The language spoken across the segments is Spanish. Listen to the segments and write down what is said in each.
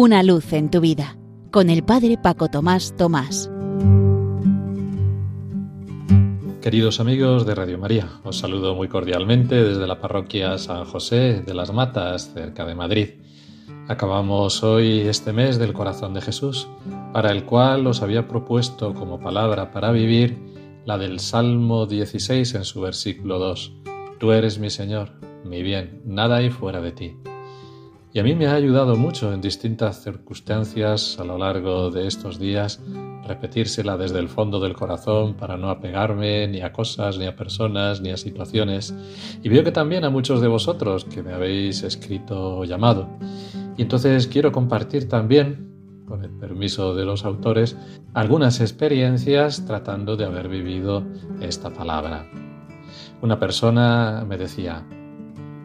Una luz en tu vida con el Padre Paco Tomás Tomás. Queridos amigos de Radio María, os saludo muy cordialmente desde la parroquia San José de las Matas, cerca de Madrid. Acabamos hoy este mes del corazón de Jesús, para el cual os había propuesto como palabra para vivir la del Salmo 16 en su versículo 2. Tú eres mi Señor, mi bien, nada hay fuera de ti. Y a mí me ha ayudado mucho en distintas circunstancias a lo largo de estos días repetírsela desde el fondo del corazón para no apegarme ni a cosas, ni a personas, ni a situaciones. Y veo que también a muchos de vosotros que me habéis escrito o llamado. Y entonces quiero compartir también, con el permiso de los autores, algunas experiencias tratando de haber vivido esta palabra. Una persona me decía,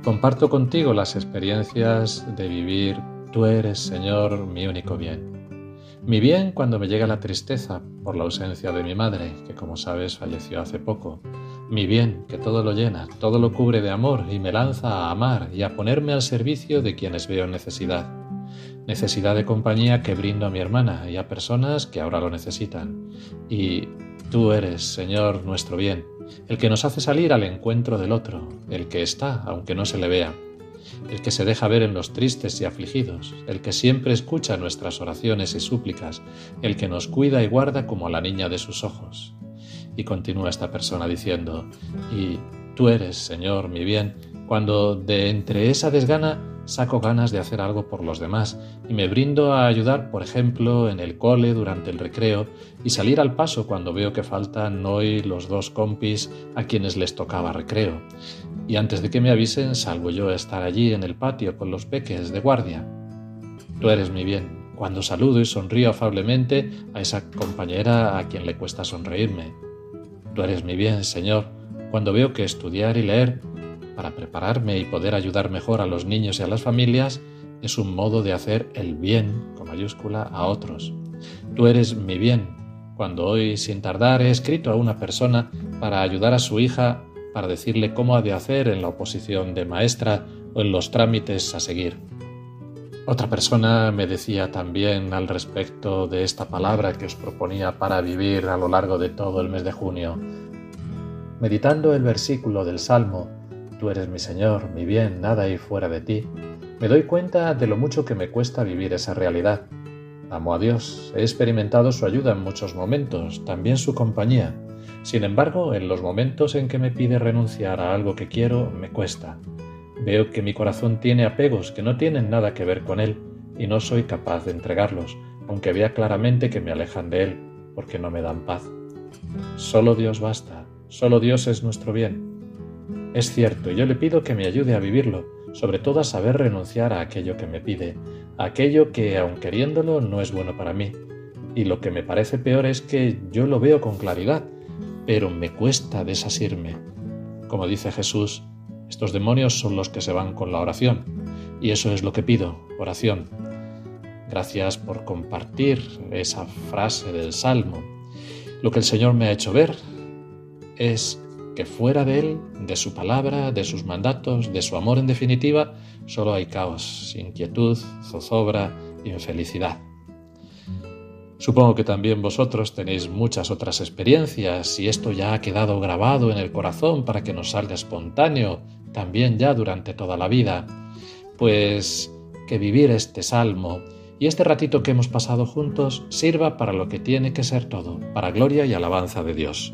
Comparto contigo las experiencias de vivir, tú eres, Señor, mi único bien. Mi bien cuando me llega la tristeza por la ausencia de mi madre, que como sabes falleció hace poco. Mi bien que todo lo llena, todo lo cubre de amor y me lanza a amar y a ponerme al servicio de quienes veo necesidad. Necesidad de compañía que brindo a mi hermana y a personas que ahora lo necesitan. Y tú eres, Señor, nuestro bien el que nos hace salir al encuentro del otro, el que está, aunque no se le vea, el que se deja ver en los tristes y afligidos, el que siempre escucha nuestras oraciones y súplicas, el que nos cuida y guarda como a la niña de sus ojos. Y continúa esta persona diciendo, y tú eres, Señor, mi bien, cuando de entre esa desgana saco ganas de hacer algo por los demás y me brindo a ayudar, por ejemplo, en el cole durante el recreo y salir al paso cuando veo que faltan hoy los dos compis a quienes les tocaba recreo. Y antes de que me avisen, salgo yo a estar allí en el patio con los peques de guardia. Tú eres mi bien, cuando saludo y sonrío afablemente a esa compañera a quien le cuesta sonreírme. Tú eres mi bien, Señor, cuando veo que estudiar y leer para prepararme y poder ayudar mejor a los niños y a las familias es un modo de hacer el bien, con mayúscula, a otros. Tú eres mi bien, cuando hoy sin tardar he escrito a una persona para ayudar a su hija para decirle cómo ha de hacer en la oposición de maestra o en los trámites a seguir. Otra persona me decía también al respecto de esta palabra que os proponía para vivir a lo largo de todo el mes de junio. Meditando el versículo del Salmo, Tú eres mi Señor, mi bien, nada hay fuera de ti. Me doy cuenta de lo mucho que me cuesta vivir esa realidad. Amo a Dios, he experimentado su ayuda en muchos momentos, también su compañía. Sin embargo, en los momentos en que me pide renunciar a algo que quiero, me cuesta. Veo que mi corazón tiene apegos que no tienen nada que ver con Él y no soy capaz de entregarlos, aunque vea claramente que me alejan de Él, porque no me dan paz. Solo Dios basta, solo Dios es nuestro bien. Es cierto, yo le pido que me ayude a vivirlo, sobre todo a saber renunciar a aquello que me pide, a aquello que, aun queriéndolo, no es bueno para mí. Y lo que me parece peor es que yo lo veo con claridad, pero me cuesta desasirme. Como dice Jesús, estos demonios son los que se van con la oración, y eso es lo que pido, oración. Gracias por compartir esa frase del Salmo. Lo que el Señor me ha hecho ver es que fuera de Él, de su palabra, de sus mandatos, de su amor en definitiva, solo hay caos, inquietud, zozobra, infelicidad. Supongo que también vosotros tenéis muchas otras experiencias y esto ya ha quedado grabado en el corazón para que nos salga espontáneo, también ya durante toda la vida. Pues que vivir este salmo y este ratito que hemos pasado juntos sirva para lo que tiene que ser todo, para gloria y alabanza de Dios.